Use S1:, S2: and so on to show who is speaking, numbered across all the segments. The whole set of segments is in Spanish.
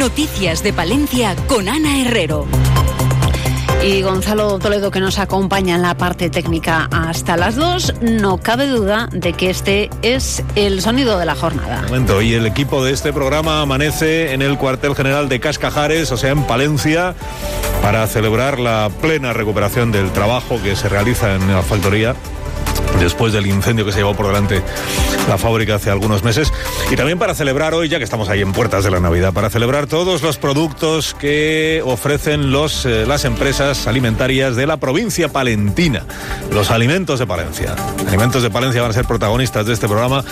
S1: Noticias de Palencia con Ana Herrero.
S2: Y Gonzalo Toledo que nos acompaña en la parte técnica hasta las dos, no cabe duda de que este es el sonido de la jornada.
S3: Momento, y el equipo de este programa amanece en el cuartel general de Cascajares, o sea, en Palencia, para celebrar la plena recuperación del trabajo que se realiza en la factoría después del incendio que se llevó por delante la fábrica hace algunos meses. Y también para celebrar hoy, ya que estamos ahí en puertas de la Navidad, para celebrar todos los productos que ofrecen los, eh, las empresas alimentarias de la provincia palentina. Los alimentos de Palencia. Alimentos de Palencia van a ser protagonistas de este programa.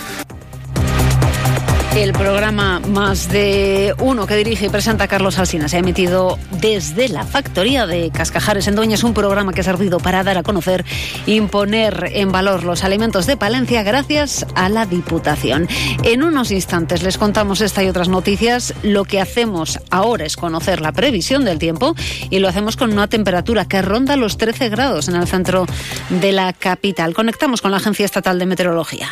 S2: El programa Más de Uno que dirige y presenta Carlos Alsina se ha emitido desde la factoría de Cascajares en Dueña. Es un programa que ha servido para dar a conocer, imponer en valor los alimentos de Palencia gracias a la Diputación. En unos instantes les contamos esta y otras noticias. Lo que hacemos ahora es conocer la previsión del tiempo y lo hacemos con una temperatura que ronda los 13 grados en el centro de la capital. Conectamos con la Agencia Estatal de Meteorología.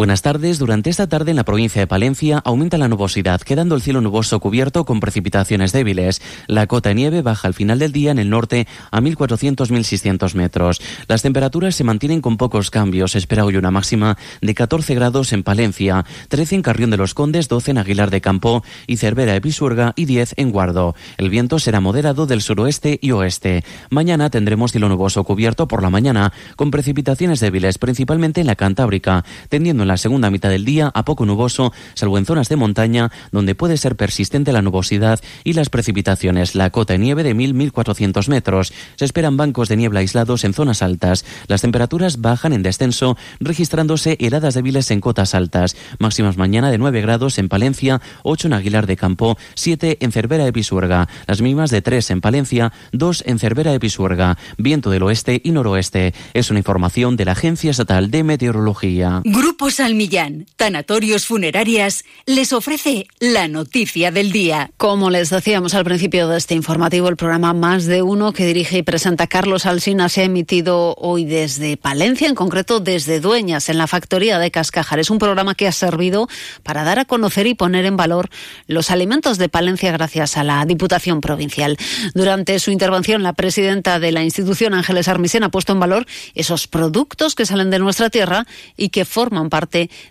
S4: Buenas tardes. Durante esta tarde en la provincia de Palencia aumenta la nubosidad, quedando el cielo nuboso cubierto con precipitaciones débiles. La cota de nieve baja al final del día en el norte a 1.400-1.600 metros. Las temperaturas se mantienen con pocos cambios. Espera hoy una máxima de 14 grados en Palencia, 13 en Carrión de los Condes, 12 en Aguilar de Campo y Cervera de Pisuerga y 10 en Guardo. El viento será moderado del suroeste y oeste. Mañana tendremos cielo nuboso cubierto por la mañana, con precipitaciones débiles, principalmente en la Cantábrica, tendiendo en la segunda mitad del día a poco nuboso, salvo en zonas de montaña donde puede ser persistente la nubosidad y las precipitaciones. La cota de nieve de 1.000-1.400 metros. Se esperan bancos de niebla aislados en zonas altas. Las temperaturas bajan en descenso, registrándose heladas débiles en cotas altas. Máximas mañana de 9 grados en Palencia, 8 en Aguilar de Campo, 7 en Cervera de Pisuerga. Las mínimas de 3 en Palencia, 2 en Cervera de Pisuerga. Viento del oeste y noroeste. Es una información de la Agencia Estatal de Meteorología.
S1: Salmillán, Tanatorios Funerarias, les ofrece la noticia del día.
S2: Como les decíamos al principio de este informativo, el programa Más de Uno que dirige y presenta Carlos Alsina se ha emitido hoy desde Palencia, en concreto desde Dueñas, en la factoría de Cascajar. Es un programa que ha servido para dar a conocer y poner en valor los alimentos de Palencia gracias a la Diputación Provincial. Durante su intervención, la presidenta de la institución, Ángeles Armisen, ha puesto en valor esos productos que salen de nuestra tierra y que forman parte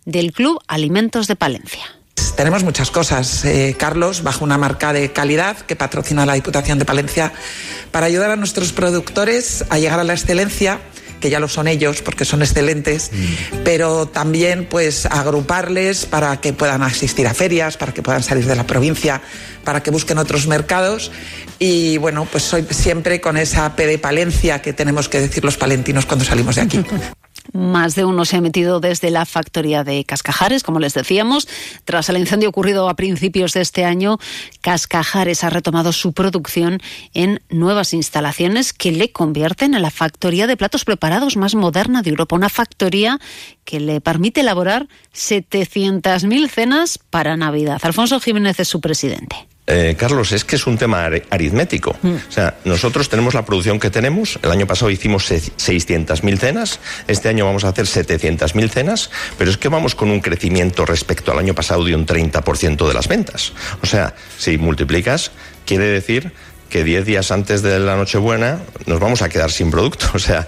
S2: del Club Alimentos de Palencia.
S5: Tenemos muchas cosas, eh, Carlos, bajo una marca de calidad que patrocina la Diputación de Palencia para ayudar a nuestros productores a llegar a la excelencia que ya lo son ellos porque son excelentes, mm. pero también pues agruparles para que puedan asistir a ferias, para que puedan salir de la provincia, para que busquen otros mercados y bueno, pues soy siempre con esa P de Palencia que tenemos que decir los palentinos cuando salimos de aquí.
S2: Más de uno se ha metido desde la factoría de Cascajares, como les decíamos. Tras el incendio ocurrido a principios de este año, Cascajares ha retomado su producción en nuevas instalaciones que le convierten en la factoría de platos preparados más moderna de Europa. Una factoría que le permite elaborar 700.000 cenas para Navidad. Alfonso Jiménez es su presidente.
S6: Eh, Carlos, es que es un tema aritmético. Mm. O sea, nosotros tenemos la producción que tenemos. El año pasado hicimos 600.000 cenas. Este año vamos a hacer 700.000 cenas. Pero es que vamos con un crecimiento respecto al año pasado de un 30% de las ventas. O sea, si multiplicas, quiere decir que 10 días antes de la Nochebuena nos vamos a quedar sin producto. O sea.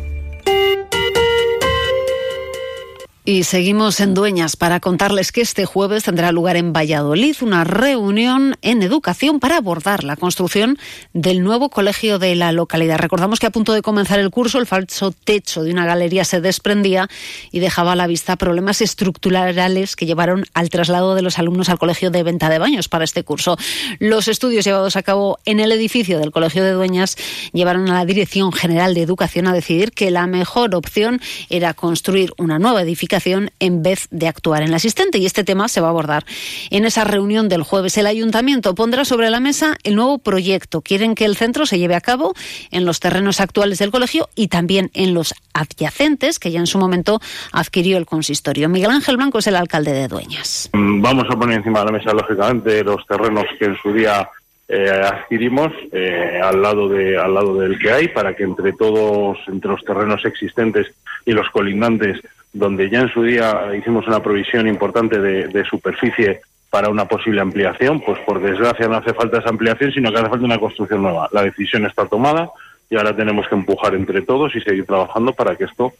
S2: Y seguimos en Dueñas para contarles que este jueves tendrá lugar en Valladolid una reunión en educación para abordar la construcción del nuevo colegio de la localidad. Recordamos que a punto de comenzar el curso el falso techo de una galería se desprendía y dejaba a la vista problemas estructurales que llevaron al traslado de los alumnos al colegio de venta de baños para este curso. Los estudios llevados a cabo en el edificio del colegio de Dueñas llevaron a la Dirección General de Educación a decidir que la mejor opción era construir una nueva edificación en vez de actuar en la asistente. Y este tema se va a abordar en esa reunión del jueves. El ayuntamiento pondrá sobre la mesa el nuevo proyecto. Quieren que el centro se lleve a cabo en los terrenos actuales del colegio y también en los adyacentes que ya en su momento adquirió el consistorio. Miguel Ángel Blanco es el alcalde de Dueñas.
S7: Vamos a poner encima de la mesa, lógicamente, los terrenos que en su día eh, adquirimos eh, al lado de al lado del que hay para que entre todos entre los terrenos existentes y los colindantes donde ya en su día hicimos una provisión importante de, superficie para una posible ampliación pues por desgracia no hace falta esa ampliación sino que hace falta una construcción nueva la decisión está tomada y ahora tenemos que empujar entre todos y seguir trabajando para que esto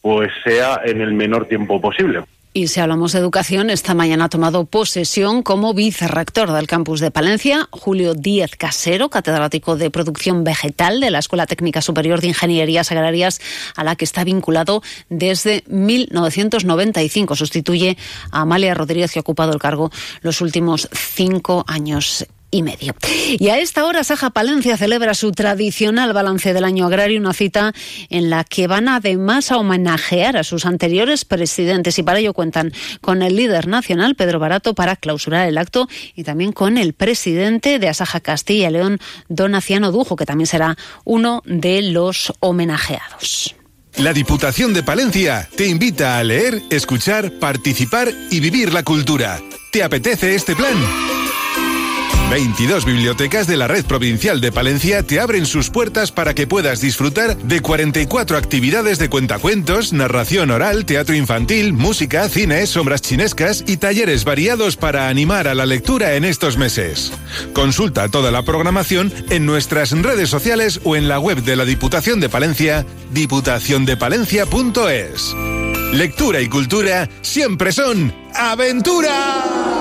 S7: pues sea en el menor tiempo posible.
S2: Y si hablamos de educación, esta mañana ha tomado posesión como vicerrector del campus de Palencia Julio Díez Casero, catedrático de producción vegetal de la Escuela Técnica Superior de Ingenierías Agrarias, a la que está vinculado desde 1995. Sustituye a Amalia Rodríguez, que ha ocupado el cargo los últimos cinco años y medio. Y a esta hora Saja Palencia celebra su tradicional balance del año agrario, una cita en la que van además a homenajear a sus anteriores presidentes y para ello cuentan con el líder nacional Pedro Barato para clausurar el acto y también con el presidente de Asaja Castilla León, Don Aciano Dujo, que también será uno de los homenajeados.
S8: La Diputación de Palencia te invita a leer, escuchar, participar y vivir la cultura. ¿Te apetece este plan? 22 bibliotecas de la Red Provincial de Palencia te abren sus puertas para que puedas disfrutar de 44 actividades de cuentacuentos, narración oral, teatro infantil, música, cine, sombras chinescas y talleres variados para animar a la lectura en estos meses. Consulta toda la programación en nuestras redes sociales o en la web de la Diputación de Palencia, diputaciondepalencia.es. Lectura y cultura siempre son aventura.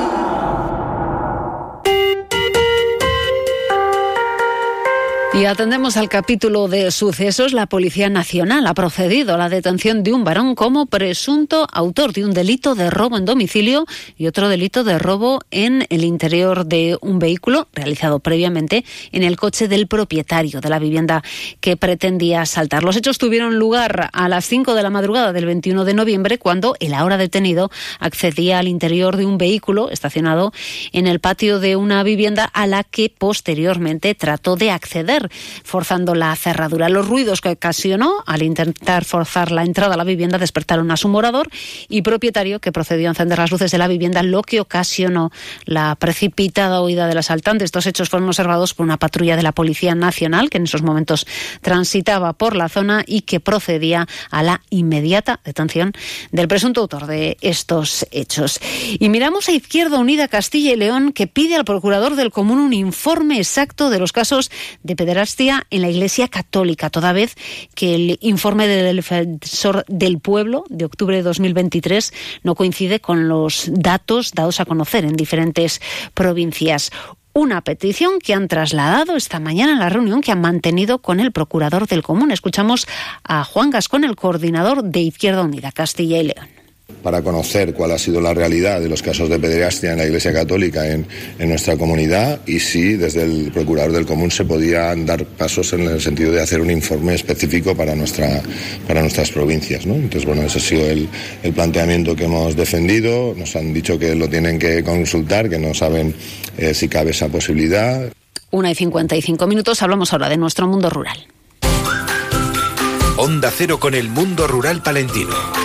S2: Y atendemos al capítulo de sucesos. La Policía Nacional ha procedido a la detención de un varón como presunto autor de un delito de robo en domicilio y otro delito de robo en el interior de un vehículo realizado previamente en el coche del propietario de la vivienda que pretendía asaltar. Los hechos tuvieron lugar a las 5 de la madrugada del 21 de noviembre cuando el ahora detenido accedía al interior de un vehículo estacionado en el patio de una vivienda a la que posteriormente trató de acceder forzando la cerradura. Los ruidos que ocasionó al intentar forzar la entrada a la vivienda despertaron a su morador y propietario que procedió a encender las luces de la vivienda, lo que ocasionó la precipitada huida del asaltante. Estos hechos fueron observados por una patrulla de la Policía Nacional que en esos momentos transitaba por la zona y que procedía a la inmediata detención del presunto autor de estos hechos. Y miramos a Izquierda Unida Castilla y León que pide al procurador del común un informe exacto de los casos de pederastia en la Iglesia Católica, toda vez que el informe del defensor del pueblo de octubre de 2023 no coincide con los datos dados a conocer en diferentes provincias una petición que han trasladado esta mañana en la reunión que han mantenido con el procurador del común. Escuchamos a Juan Gascón, el coordinador de Izquierda Unida, Castilla y León
S9: para conocer cuál ha sido la realidad de los casos de pederastia en la Iglesia Católica en, nuestra comunidad y si desde el Procurador del Común se podían dar pasos en el sentido de hacer un informe específico para, nuestra, para nuestras provincias. ¿no? Entonces, bueno, ese ha sido el, planteamiento que hemos defendido. Nos han dicho que lo tienen que consultar, que no saben eh, si cabe esa posibilidad.
S2: Una y 55 minutos, hablamos ahora de nuestro mundo rural.
S10: Onda Cero con el mundo rural palentino.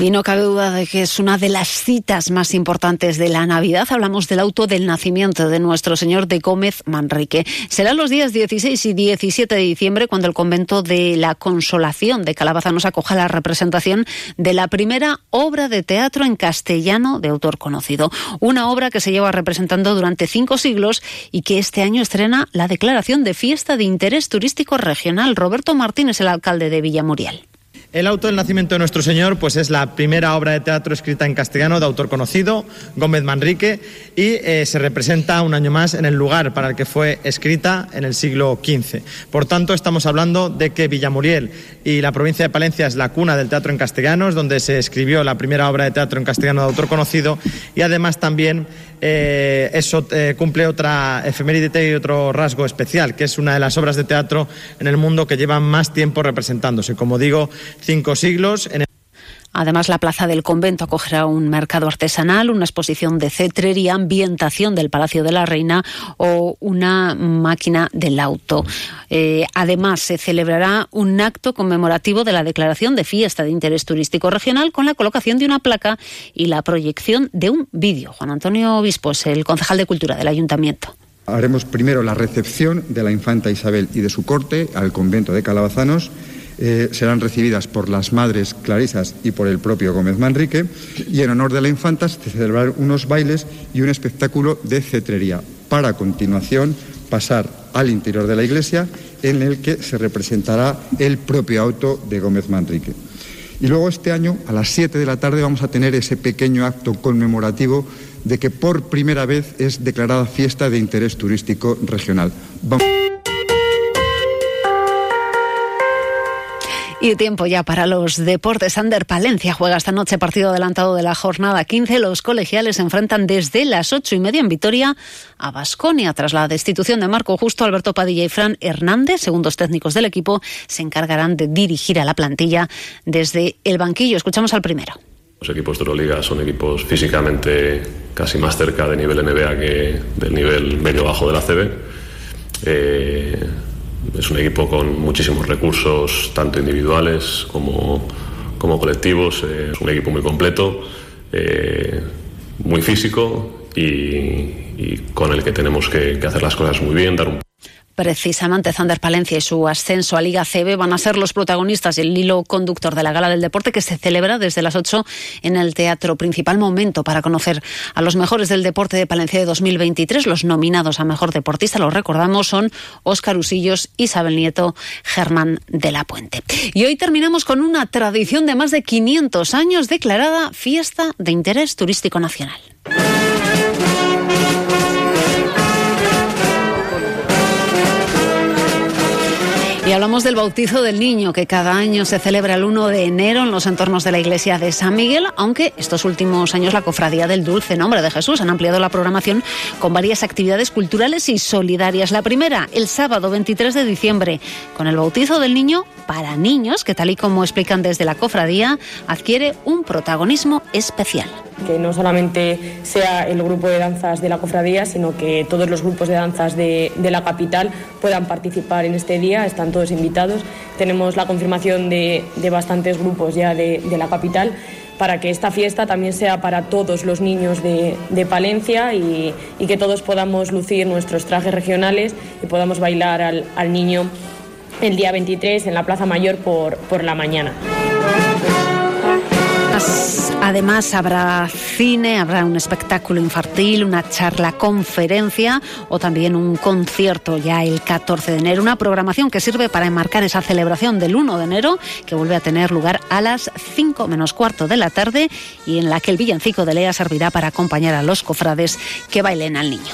S2: Y no cabe duda de que es una de las citas más importantes de la Navidad. Hablamos del auto del nacimiento de nuestro Señor de Gómez Manrique. Será los días 16 y 17 de diciembre cuando el convento de la Consolación de Calabaza nos acoja la representación de la primera obra de teatro en castellano de autor conocido. Una obra que se lleva representando durante cinco siglos y que este año estrena la declaración de fiesta de interés turístico regional. Roberto Martínez, el alcalde de Villamuriel.
S11: El auto del nacimiento de nuestro Señor pues es la primera obra de teatro escrita en castellano de autor conocido, Gómez Manrique, y eh, se representa un año más en el lugar para el que fue escrita en el siglo XV. Por tanto, estamos hablando de que Villamuriel y la provincia de Palencia es la cuna del teatro en castellano, es donde se escribió la primera obra de teatro en castellano de autor conocido, y además también eh, eso eh, cumple otra efeméride y otro rasgo especial, que es una de las obras de teatro en el mundo que llevan más tiempo representándose. Como digo, cinco siglos. En
S2: Además, la plaza del convento acogerá un mercado artesanal, una exposición de cetrería, ambientación del Palacio de la Reina o una máquina del auto. Eh, además, se celebrará un acto conmemorativo de la declaración de fiesta de interés turístico regional con la colocación de una placa y la proyección de un vídeo. Juan Antonio Obispo es el concejal de Cultura del Ayuntamiento.
S12: Haremos primero la recepción de la infanta Isabel y de su corte al convento de Calabazanos eh, serán recibidas por las madres clarisas y por el propio Gómez Manrique y en honor de la infanta se celebrarán unos bailes y un espectáculo de cetrería para continuación pasar al interior de la iglesia en el que se representará el propio auto de Gómez Manrique. Y luego este año, a las 7 de la tarde, vamos a tener ese pequeño acto conmemorativo de que por primera vez es declarada fiesta de interés turístico regional.
S2: Y tiempo ya para los deportes. Ander Palencia juega esta noche partido adelantado de la jornada 15. Los colegiales se enfrentan desde las ocho y media en Vitoria a Basconia. Tras la destitución de Marco Justo, Alberto Padilla y Fran Hernández, segundos técnicos del equipo, se encargarán de dirigir a la plantilla desde el banquillo. Escuchamos al primero.
S13: Los equipos de Euroliga son equipos físicamente casi más cerca de nivel NBA que del nivel medio-bajo de la CB. Eh, es un equipo con muchísimos recursos, tanto individuales como, como colectivos. Eh, es un equipo muy completo, eh, muy físico y, con el que tenemos que, que hacer las cosas muy bien, dar un
S2: Precisamente Zander Palencia y su ascenso a Liga CB van a ser los protagonistas y el hilo conductor de la Gala del Deporte que se celebra desde las 8 en el Teatro Principal. Momento para conocer a los mejores del deporte de Palencia de 2023. Los nominados a Mejor Deportista, los recordamos, son Óscar Usillos, Isabel Nieto, Germán de la Puente. Y hoy terminamos con una tradición de más de 500 años declarada Fiesta de Interés Turístico Nacional. Y hablamos del bautizo del niño, que cada año se celebra el 1 de enero en los entornos de la iglesia de San Miguel, aunque estos últimos años la Cofradía del Dulce Nombre de Jesús han ampliado la programación con varias actividades culturales y solidarias. La primera, el sábado 23 de diciembre, con el bautizo del niño para niños, que tal y como explican desde la Cofradía, adquiere un protagonismo especial
S14: que no solamente sea el grupo de danzas de la cofradía, sino que todos los grupos de danzas de, la capital puedan participar en este día, están todos invitados. Tenemos la confirmación de, de bastantes grupos ya de, de, la capital para que esta fiesta también sea para todos los niños de, Palencia y, y, que todos podamos lucir nuestros trajes regionales y podamos bailar al, al niño el día 23 en la Plaza Mayor por, por la mañana.
S2: Además habrá cine, habrá un espectáculo infantil, una charla conferencia o también un concierto ya el 14 de enero. Una programación que sirve para enmarcar esa celebración del 1 de enero que vuelve a tener lugar a las 5 menos cuarto de la tarde y en la que el villancico de Lea servirá para acompañar a los cofrades que bailen al niño.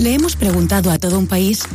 S15: Le hemos preguntado a todo un país